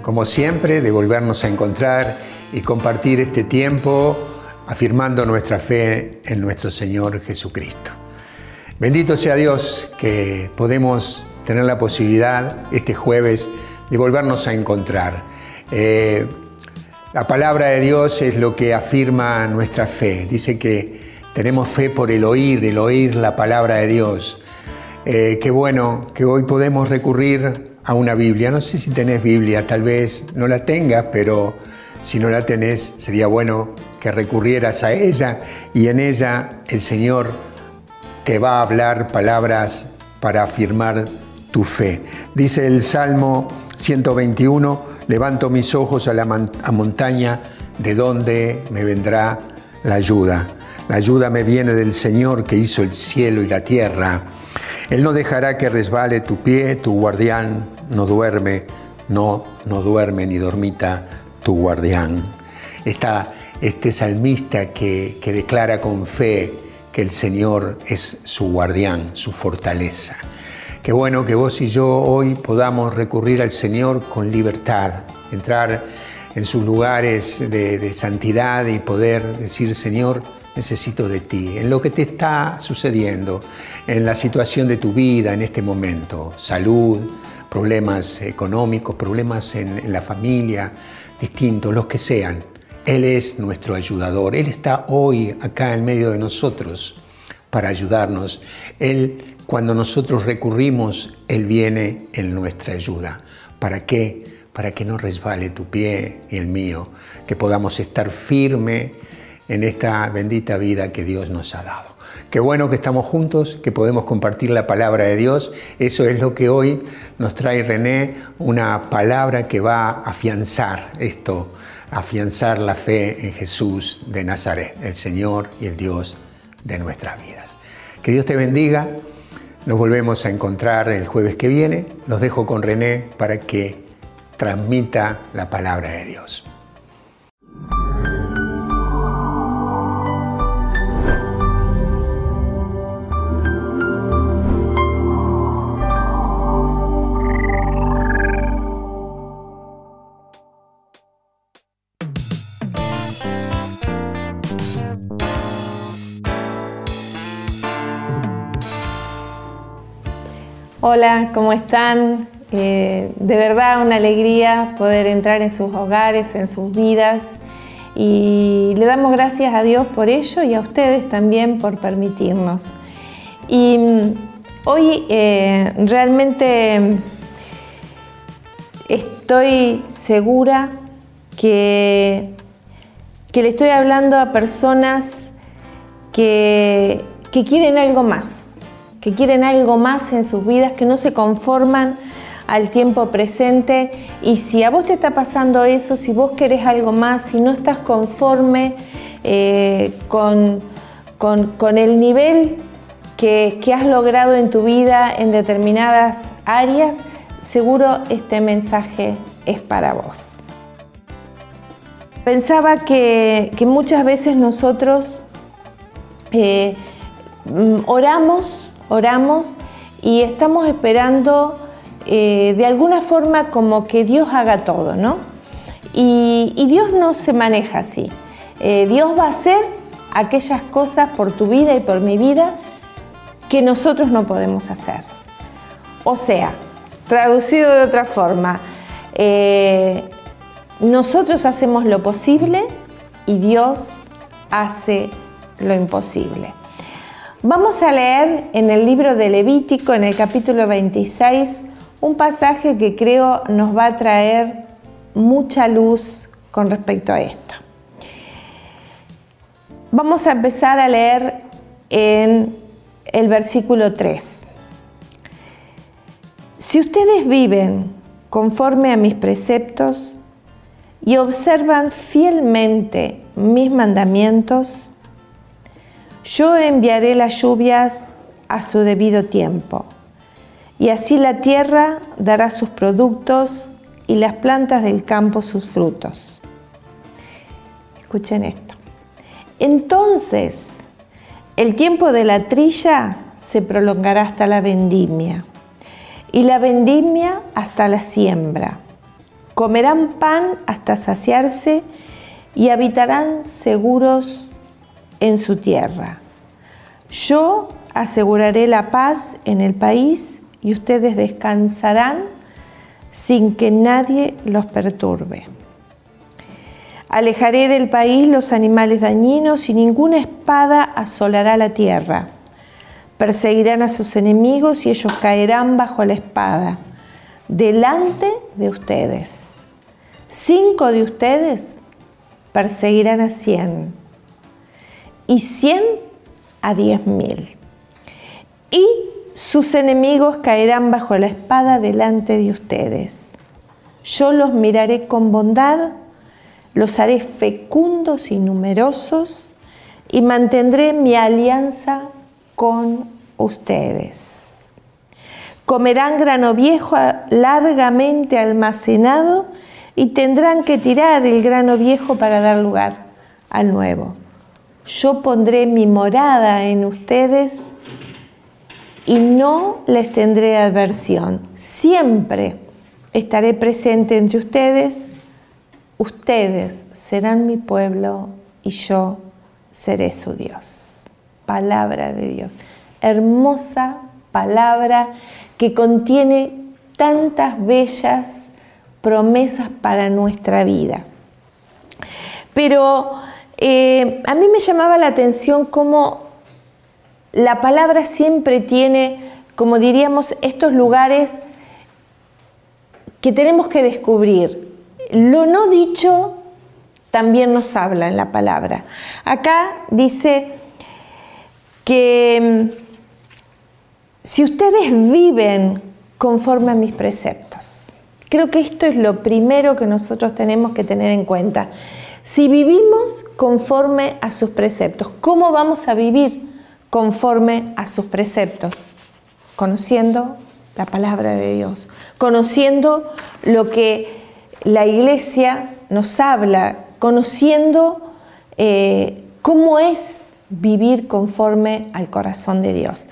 Como siempre, de volvernos a encontrar y compartir este tiempo afirmando nuestra fe en nuestro Señor Jesucristo. Bendito sea Dios que podemos tener la posibilidad este jueves de volvernos a encontrar. Eh, la palabra de Dios es lo que afirma nuestra fe. Dice que tenemos fe por el oír, el oír la palabra de Dios. Eh, qué bueno que hoy podemos recurrir a una Biblia. No sé si tenés Biblia, tal vez no la tengas, pero si no la tenés, sería bueno que recurrieras a ella y en ella el Señor te va a hablar palabras para afirmar tu fe. Dice el Salmo 121, levanto mis ojos a la montaña, de donde me vendrá la ayuda. La ayuda me viene del Señor que hizo el cielo y la tierra. Él no dejará que resbale tu pie, tu guardián no duerme, no, no duerme ni dormita tu guardián. Está este salmista que, que declara con fe que el Señor es su guardián, su fortaleza. Qué bueno que vos y yo hoy podamos recurrir al Señor con libertad, entrar en sus lugares de, de, santidad y poder decir, Señor, necesito de ti, en lo que te está sucediendo, en la situación de tu vida en este momento, salud, problemas económicos, problemas en, en la familia, distintos, los que sean. Él es nuestro ayudador, Él está hoy acá en medio de nosotros para ayudarnos. Él, cuando nosotros recurrimos, Él viene en nuestra ayuda. ¿Para qué? Para que no resbale tu pie y el mío, que podamos estar firme en esta bendita vida que Dios nos ha dado. Qué bueno que estamos juntos, que podemos compartir la palabra de Dios. Eso es lo que hoy nos trae René, una palabra que va a afianzar esto, afianzar la fe en Jesús de Nazaret, el Señor y el Dios de nuestras vidas. Que Dios te bendiga. Nos volvemos a encontrar el jueves que viene. Los dejo con René para que transmita la palabra de Dios. Hola, ¿cómo están? Eh, de verdad una alegría poder entrar en sus hogares, en sus vidas y le damos gracias a Dios por ello y a ustedes también por permitirnos. Y mm, hoy eh, realmente estoy segura que, que, le estoy hablando a personas que, que quieren algo más que quieren algo más en sus vidas, que no se conforman al tiempo presente. Y si a vos te está pasando eso, si vos querés algo más, si no estás conforme eh, con, con, el nivel que, que has logrado en tu vida en determinadas áreas, seguro este mensaje es para vos. Pensaba que, que muchas veces nosotros eh, oramos oramos y estamos esperando eh, de alguna forma como que Dios haga todo, ¿no? Y, Dios no se maneja así. Eh, Dios va a hacer aquellas cosas por tu vida y por mi vida que nosotros no podemos hacer. O sea, traducido de otra forma, eh, nosotros hacemos lo posible y Dios hace lo imposible. Vamos a leer en el libro de Levítico, en el capítulo 26, un pasaje que creo nos va a traer mucha luz con respecto a esto. Vamos a empezar a leer en el versículo 3. Si ustedes viven conforme a mis preceptos y observan fielmente mis mandamientos, yo enviaré las lluvias a su debido tiempo, y así la tierra dará sus productos y las plantas del campo sus frutos. Escuchen esto. Entonces, el tiempo de la trilla se prolongará hasta la vendimia, y la vendimia hasta la siembra. Comerán pan hasta saciarse y habitarán seguros en su tierra. Yo aseguraré la paz en el país y ustedes descansarán sin que nadie los perturbe. Alejaré del país los animales dañinos y ninguna espada asolará la tierra. Perseguirán a sus enemigos y ellos caerán bajo la espada, delante de ustedes. Cinco de ustedes perseguirán a cien y cien a diez mil. Y sus enemigos caerán bajo la espada delante de ustedes. Yo los miraré con bondad, los haré fecundos y numerosos y mantendré mi alianza con ustedes. Comerán grano viejo largamente almacenado y tendrán que tirar el grano viejo para dar lugar al nuevo. Yo pondré mi morada en ustedes y no les tendré adversión. Siempre estaré presente entre ustedes. Ustedes serán mi pueblo y yo seré su Dios. Palabra de Dios. Hermosa palabra que contiene tantas bellas promesas para nuestra vida. Pero eh, a mí me llamaba la atención cómo la palabra siempre tiene, como diríamos, estos lugares que tenemos que descubrir. Lo no dicho también nos habla en la palabra. Acá dice que mm, si ustedes viven conforme a mis preceptos, creo que esto es lo primero que nosotros tenemos que tener en cuenta. Si vivimos conforme a sus preceptos, ¿cómo vamos a vivir? conforme a sus preceptos, conociendo la palabra de Dios, conociendo lo que la iglesia nos habla, conociendo eh, cómo es vivir conforme al corazón de Dios.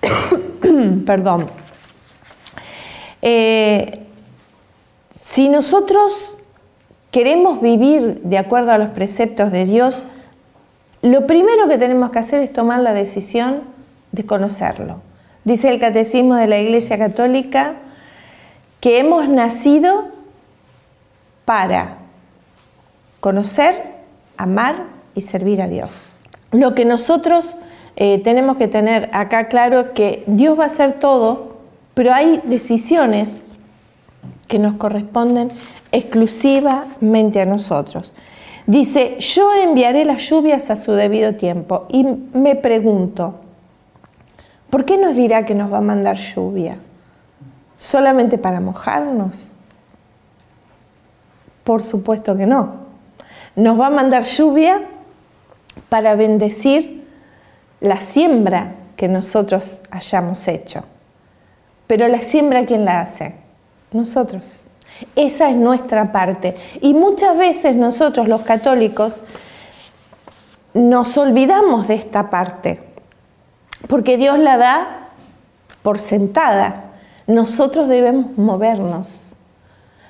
Perdón. Eh, si nosotros queremos vivir de acuerdo a los preceptos de Dios, lo primero que tenemos que hacer es tomar la decisión de conocerlo. Dice el Catecismo de la Iglesia Católica que hemos nacido para conocer, amar y servir a Dios. Lo que nosotros eh, tenemos que tener acá claro es que Dios va a hacer todo, pero hay decisiones que nos corresponden exclusivamente a nosotros. Dice, yo enviaré las lluvias a su debido tiempo. Y me pregunto, ¿por qué nos dirá que nos va a mandar lluvia? ¿Solamente para mojarnos? Por supuesto que no. Nos va a mandar lluvia para bendecir la siembra que nosotros hayamos hecho. Pero la siembra, ¿quién la hace? Nosotros. Esa es nuestra parte. Y muchas veces nosotros los católicos nos olvidamos de esta parte, porque Dios la da por sentada. Nosotros debemos movernos,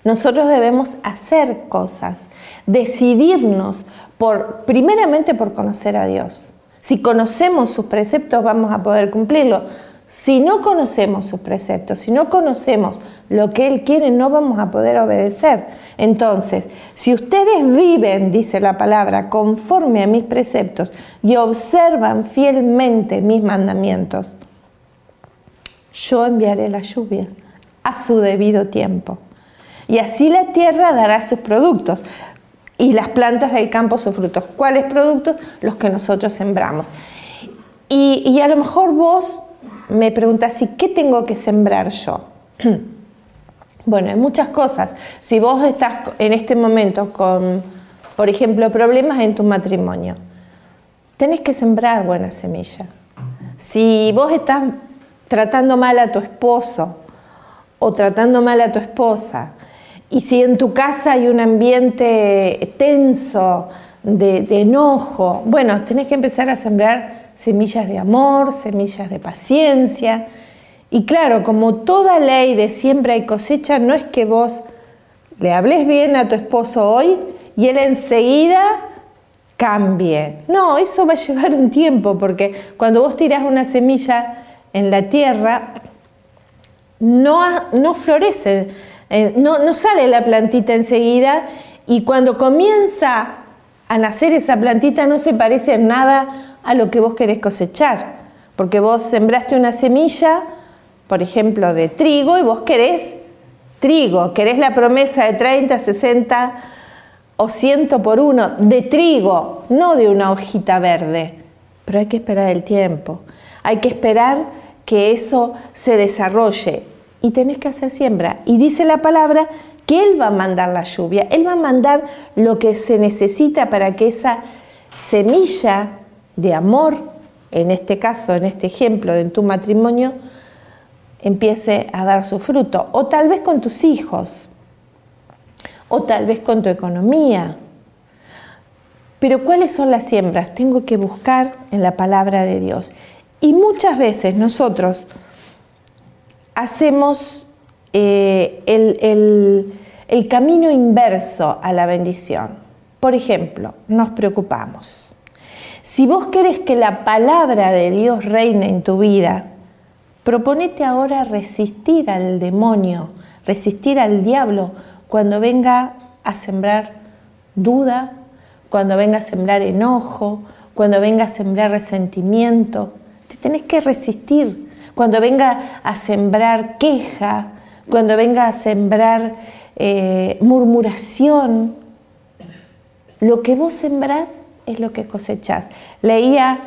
nosotros debemos hacer cosas, decidirnos por, primeramente por conocer a Dios. Si conocemos sus preceptos vamos a poder cumplirlo. Si no conocemos sus preceptos, si no conocemos lo que Él quiere, no vamos a poder obedecer. Entonces, si ustedes viven, dice la palabra, conforme a mis preceptos y observan fielmente mis mandamientos, yo enviaré las lluvias a su debido tiempo. Y así la tierra dará sus productos y las plantas del campo sus frutos. ¿Cuáles productos? Los que nosotros sembramos. Y, y a lo mejor vos me preguntas, ¿y qué tengo que sembrar yo? bueno, hay muchas cosas. Si vos estás en este momento con, por ejemplo, problemas en tu matrimonio, tenés que sembrar buena semilla. Si vos estás tratando mal a tu esposo o tratando mal a tu esposa, y si en tu casa hay un ambiente tenso, de, de enojo, bueno, tenés que empezar a sembrar semillas de amor, semillas de paciencia. Y claro, como toda ley de siempre hay cosecha, no es que vos le hables bien a tu esposo hoy y él enseguida cambie. No, eso va a llevar un tiempo, porque cuando vos tirás una semilla en la tierra, no, no florece, eh, no, no sale la plantita enseguida y cuando comienza a nacer esa plantita no se parece en nada a lo que vos querés cosechar, porque vos sembraste una semilla, por ejemplo, de trigo y vos querés trigo, querés la promesa de 30, 60 o 100 por uno de trigo, no de una hojita verde, pero hay que esperar el tiempo, hay que esperar que eso se desarrolle. Y tenés que hacer siembra. Y dice la palabra que Él va a mandar la lluvia, Él va a mandar lo que se necesita para que esa semilla de amor, en este caso, en este ejemplo, en tu matrimonio, empiece a dar su fruto. O tal vez con tus hijos, o tal vez con tu economía. Pero ¿cuáles son las siembras? Tengo que buscar en la palabra de Dios. Y muchas veces nosotros hacemos eh, el, camino inverso a la bendición. Por ejemplo, nos preocupamos. Si vos querés que la palabra de Dios reine en tu vida, proponete ahora resistir al demonio, resistir al diablo cuando venga a sembrar duda, cuando venga a sembrar enojo, cuando venga a sembrar resentimiento. Te tenés que resistir cuando venga a sembrar queja, cuando venga a sembrar eh, murmuración, lo que vos sembrás es lo que cosechás. Leía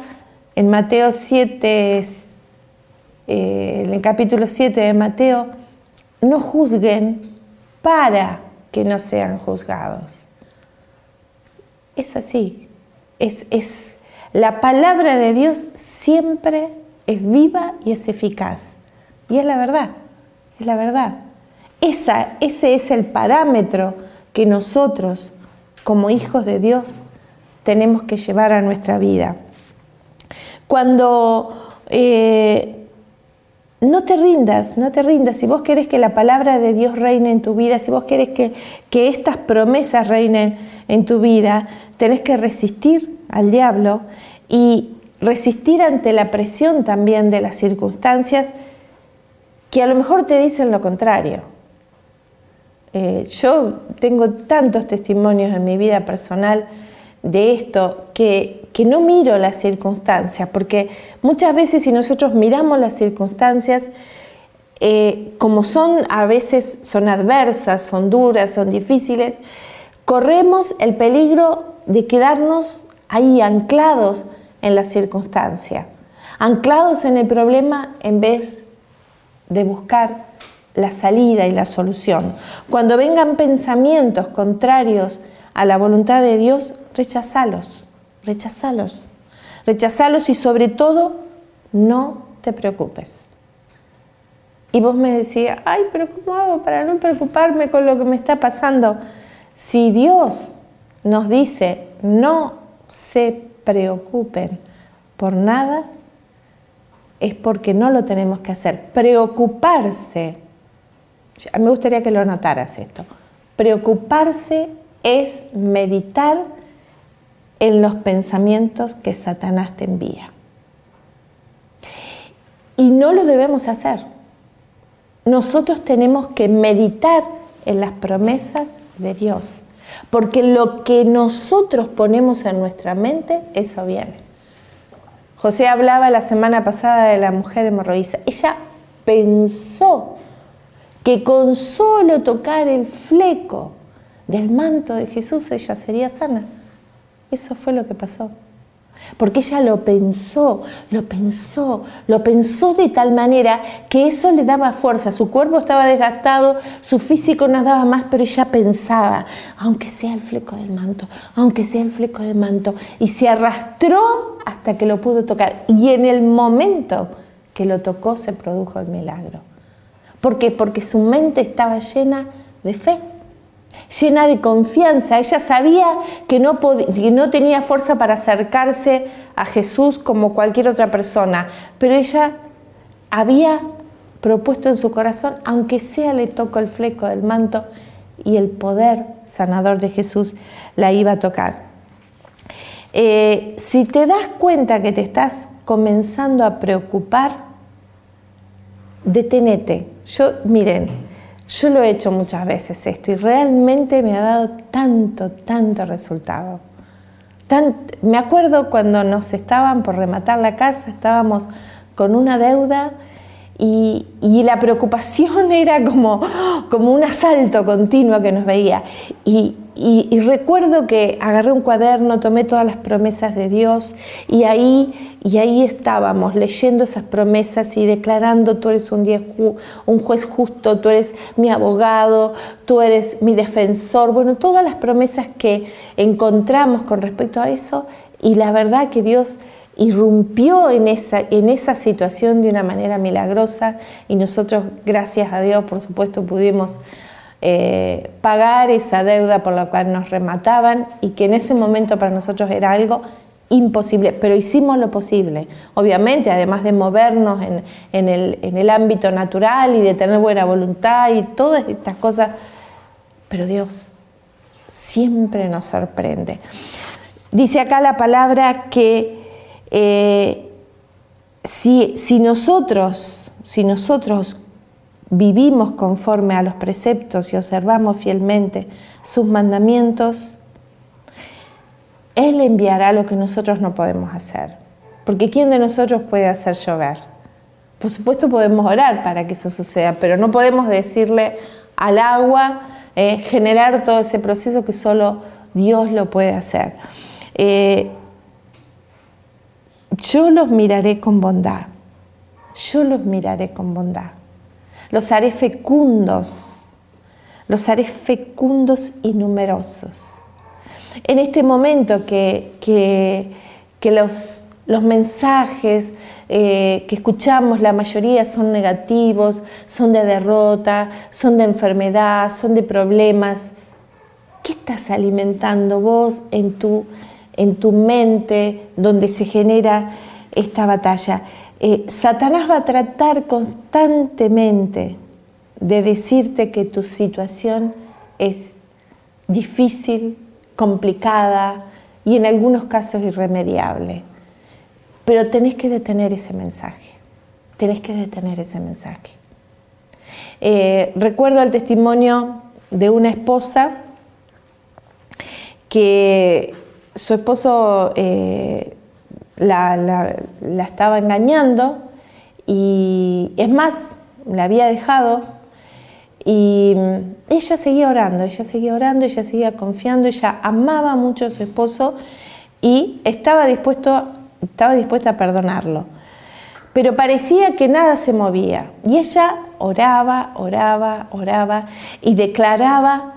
en Mateo 7, eh, en el capítulo 7 de Mateo, no juzguen para que no sean juzgados. Es así, es, es la palabra de Dios siempre es viva y es eficaz. Y es la verdad, es la verdad. Esa, ese es el parámetro que nosotros, como hijos de Dios, tenemos que llevar a nuestra vida. Cuando eh, no te rindas, no te rindas, si vos querés que la palabra de Dios reine en tu vida, si vos querés que, que estas promesas reinen en tu vida, tenés que resistir al diablo y resistir ante la presión también de las circunstancias que a lo mejor te dicen lo contrario. Eh, yo tengo tantos testimonios en mi vida personal de esto que, que no miro las circunstancias, porque muchas veces si nosotros miramos las circunstancias, eh, como son a veces son adversas, son duras, son difíciles, corremos el peligro de quedarnos ahí anclados en la circunstancia, anclados en el problema en vez de buscar la salida y la solución. Cuando vengan pensamientos contrarios a la voluntad de Dios, rechazalos, rechazalos, rechazalos y sobre todo no te preocupes. Y vos me decías, ay, pero ¿cómo hago para no preocuparme con lo que me está pasando? Si Dios nos dice, no se preocupen por nada, es porque no lo tenemos que hacer. Preocuparse, me gustaría que lo notaras esto, preocuparse es meditar en los pensamientos que Satanás te envía. Y no lo debemos hacer. Nosotros tenemos que meditar en las promesas de Dios. Porque lo que nosotros ponemos en nuestra mente, eso viene. José hablaba la semana pasada de la mujer hemorroísa. Ella pensó que con solo tocar el fleco del manto de Jesús ella sería sana. Eso fue lo que pasó porque ella lo pensó, lo pensó, lo pensó de tal manera que eso le daba fuerza. Su cuerpo estaba desgastado, su físico no daba más, pero ella pensaba, aunque sea el fleco del manto, aunque sea el fleco del manto, y se arrastró hasta que lo pudo tocar. Y en el momento que lo tocó se produjo el milagro. ¿Por qué? Porque su mente estaba llena de fe llena de confianza. Ella sabía que no, tenía fuerza para acercarse a Jesús como cualquier otra persona, pero ella había propuesto en su corazón, aunque sea le tocó el fleco del manto y el poder sanador de Jesús la iba a tocar. Eh, si te das cuenta que te estás comenzando a preocupar, detenete. Yo, miren, yo lo he hecho muchas veces esto y realmente me ha dado tanto, tanto resultado. me acuerdo cuando nos estaban por rematar la casa, estábamos con una deuda y, la preocupación era como, como un asalto continuo que nos veía. Y, y, recuerdo que agarré un cuaderno, tomé todas las promesas de Dios y ahí, y ahí estábamos leyendo esas promesas y declarando, tú eres un, un juez justo, tú eres mi abogado, tú eres mi defensor. Bueno, todas las promesas que encontramos con respecto a eso y la verdad que Dios irrumpió en esa, en esa situación de una manera milagrosa y nosotros, gracias a Dios, por supuesto, pudimos eh, pagar esa deuda por la cual nos remataban y que en ese momento para nosotros era algo imposible, pero hicimos lo posible. Obviamente, además de movernos en, el, en el ámbito natural y de tener buena voluntad y todas estas cosas, pero Dios siempre nos sorprende. Dice acá la palabra que eh, si, si, nosotros, si nosotros vivimos conforme a los preceptos y observamos fielmente sus mandamientos, Él enviará lo que nosotros no podemos hacer. Porque ¿quién de nosotros puede hacer llover? Por supuesto podemos orar para que eso suceda, pero no podemos decirle al agua, eh, generar todo ese proceso que solo Dios lo puede hacer. Eh, yo los miraré con bondad, yo los miraré con bondad los haré fecundos, los haré fecundos y numerosos. En este momento que, que, los, los, mensajes eh, que escuchamos, la mayoría son negativos, son de derrota, son de enfermedad, son de problemas, ¿qué estás alimentando vos en tu, en tu mente donde se genera esta batalla? Eh, Satanás va a tratar constantemente de decirte que tu situación es difícil, complicada y en algunos casos irremediable. Pero tenés que detener ese mensaje, tenés que detener ese mensaje. Eh, recuerdo el testimonio de una esposa que su esposo eh, la, estaba engañando y es más, la había dejado y ella seguía orando, ella seguía orando, ella seguía confiando, ella amaba mucho a su esposo y estaba, dispuesto, estaba dispuesta a perdonarlo. Pero parecía que nada se movía y ella oraba, oraba, oraba y declaraba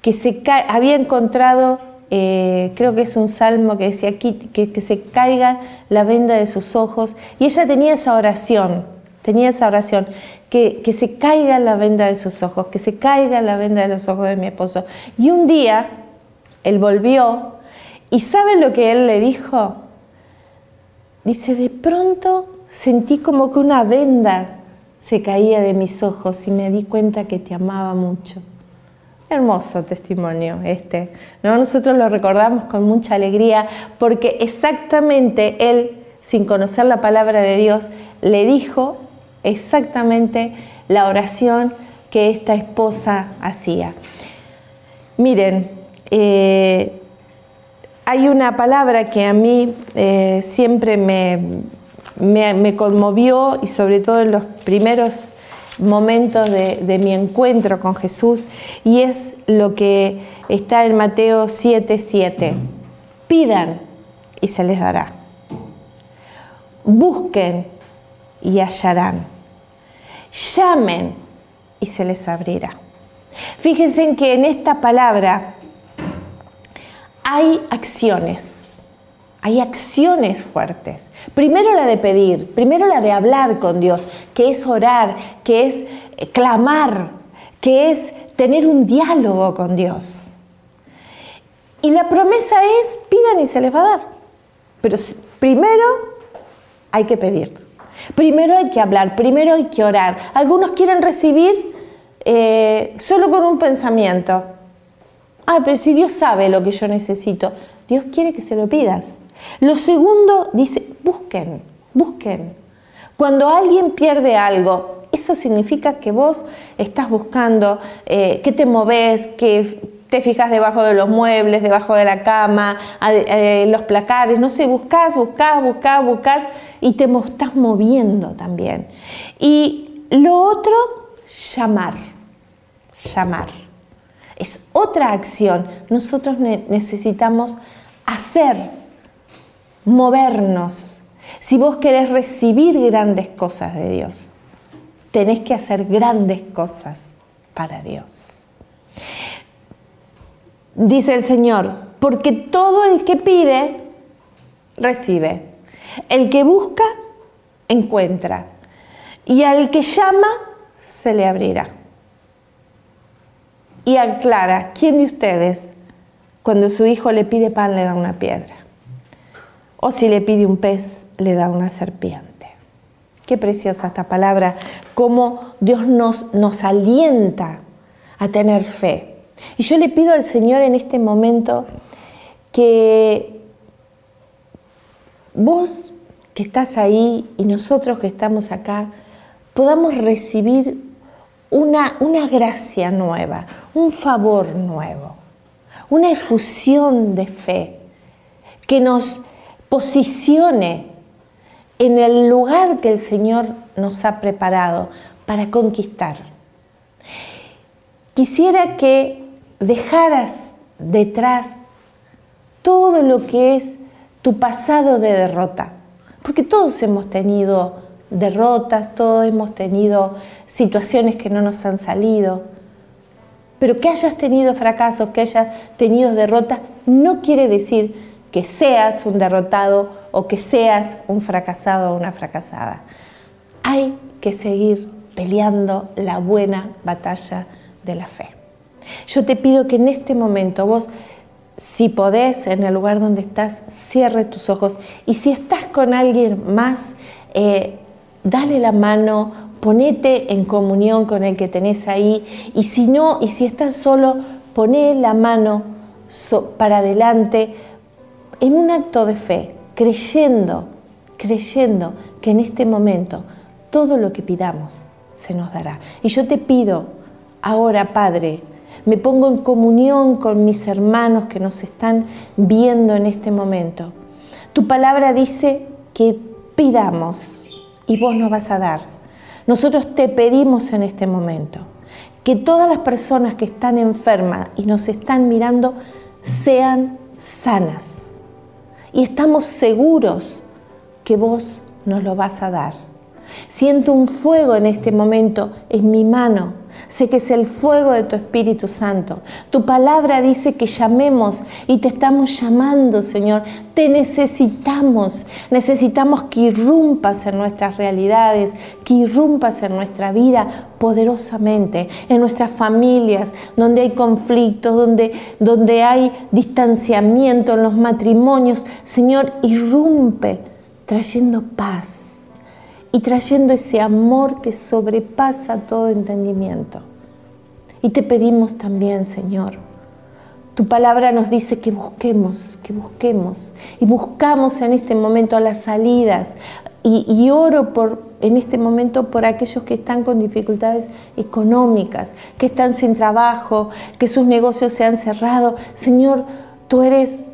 que se había encontrado eh, creo que es un salmo que decía aquí, que, se caiga la venda de sus ojos. Y ella tenía esa oración, tenía esa oración, que, que, se caiga la venda de sus ojos, que se caiga la venda de los ojos de mi esposo. Y un día él volvió y ¿saben lo que él le dijo? Dice, de pronto sentí como que una venda se caía de mis ojos y me di cuenta que te amaba mucho. Hermoso testimonio este. Nosotros lo recordamos con mucha alegría porque exactamente él, sin conocer la palabra de Dios, le dijo exactamente la oración que esta esposa hacía. Miren, eh, hay una palabra que a mí eh, siempre me, me conmovió y sobre todo en los primeros momentos de, mi encuentro con Jesús y es lo que está en Mateo 7:7. 7. Pidan y se les dará. Busquen y hallarán. Llamen y se les abrirá. Fíjense en que en esta palabra hay acciones hay acciones fuertes. Primero la de pedir, primero la de hablar con Dios, que es orar, que es eh, clamar, que es tener un diálogo con Dios. Y la promesa es, pidan y se les va a dar. Pero primero hay que pedir. Primero hay que hablar, primero hay que orar. Algunos quieren recibir eh, solo con un pensamiento. Ah, pero si Dios sabe lo que yo necesito, Dios quiere que se lo pidas. Lo segundo dice, busquen, busquen. Cuando alguien pierde algo, eso significa que vos estás buscando, eh, que te moves, que te fijas debajo de los muebles, debajo de la cama, en los placares, no sé, buscas, buscas, buscas, buscas y te estás moviendo también. Y lo otro, llamar, llamar. Es otra acción. Nosotros necesitamos hacer, movernos. Si vos querés recibir grandes cosas de Dios, tenés que hacer grandes cosas para Dios. Dice el Señor, porque todo el que pide, recibe. El que busca, encuentra. Y al que llama, se le abrirá. Y aclara, ¿quién de ustedes, cuando su hijo le pide pan, le da una piedra? O si le pide un pez, le da una serpiente. Qué preciosa esta palabra, cómo Dios nos, nos alienta a tener fe y yo le pido al Señor en este momento que vos que estás ahí y nosotros que estamos acá, podamos recibir una, una gracia nueva, un favor nuevo, una efusión de fe que nos posicione en el lugar que el Señor nos ha preparado para conquistar. Quisiera que dejaras detrás todo lo que es tu pasado de derrota. Porque todos hemos tenido derrotas, todos hemos tenido situaciones que no nos han salido. Pero que hayas tenido fracasos, que hayas tenido derrotas, no quiere decir que seas un derrotado o que seas un fracasado o una fracasada. Hay que seguir peleando la buena batalla de la fe. Yo te pido que en este momento vos, si podés, en el lugar donde estás, cierre tus ojos y si estás con alguien más, eh, dale la mano, ponete en comunión con el que tenés ahí y si no, y si estás solo, poné la mano para adelante en un acto de fe, creyendo, creyendo que en este momento todo lo que pidamos se nos dará. Y yo te pido ahora, Padre, me pongo en comunión con mis hermanos que nos están viendo en este momento. Tu palabra dice que pidamos y vos nos vas a dar. Nosotros te pedimos en este momento que todas las personas que están enfermas y nos están mirando sean sanas. Y estamos seguros que vos nos lo vas a dar. Siento un fuego en este momento en mi mano Sé que es el fuego de tu Espíritu Santo. Tu palabra dice que llamemos y te estamos llamando, Señor. Te necesitamos. Necesitamos que irrumpas en nuestras realidades, que irrumpas en nuestra vida poderosamente, en nuestras familias, donde hay conflictos, donde, donde hay distanciamiento en los matrimonios. Señor, irrumpe trayendo paz y trayendo ese amor que sobrepasa todo entendimiento. Y te pedimos también, Señor, tu palabra nos dice que busquemos, que busquemos. Y buscamos en este momento las salidas. Y, oro por, en este momento por aquellos que están con dificultades económicas, que están sin trabajo, que sus negocios se han cerrado. Señor, tú eres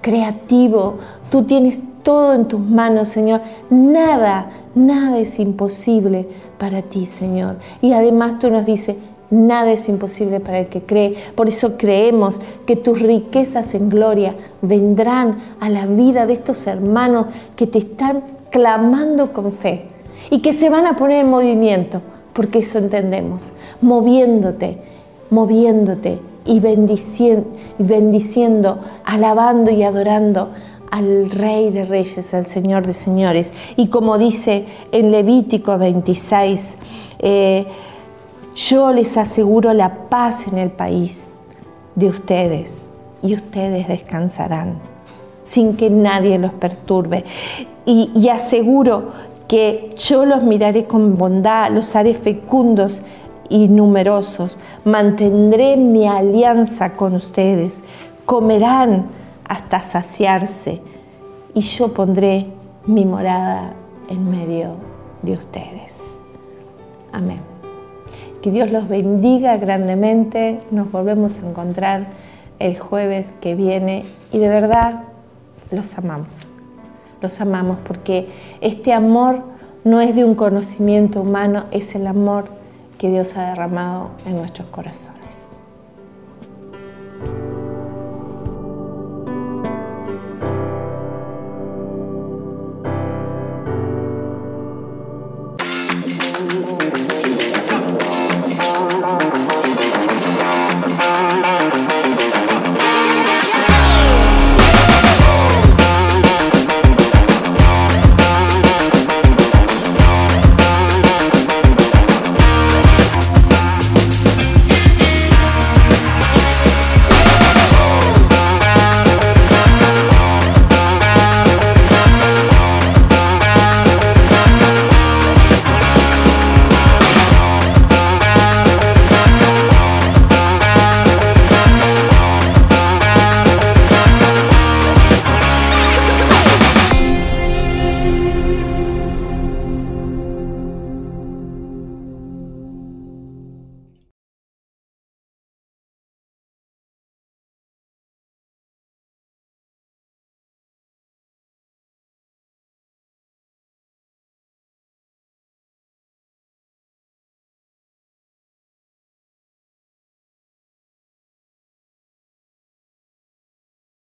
creativo, tú tienes todo en tus manos, Señor. Nada, nada es imposible para ti, Señor. Y además tú nos dices, nada es imposible para el que cree. Por eso creemos que tus riquezas en gloria vendrán a la vida de estos hermanos que te están clamando con fe y que se van a poner en movimiento, porque eso entendemos, moviéndote, moviéndote y bendiciendo, bendiciendo alabando y adorando al Rey de Reyes, al Señor de Señores. Y como dice en Levítico 26, eh, yo les aseguro la paz en el país de ustedes y ustedes descansarán sin que nadie los perturbe. Y, y aseguro que yo los miraré con bondad, los haré fecundos y numerosos, mantendré mi alianza con ustedes, comerán hasta saciarse y yo pondré mi morada en medio de ustedes. Amén. Que Dios los bendiga grandemente. Nos volvemos a encontrar el jueves que viene y de verdad los amamos. Los amamos porque este amor no es de un conocimiento humano, es el amor que Dios ha derramado en nuestros corazones.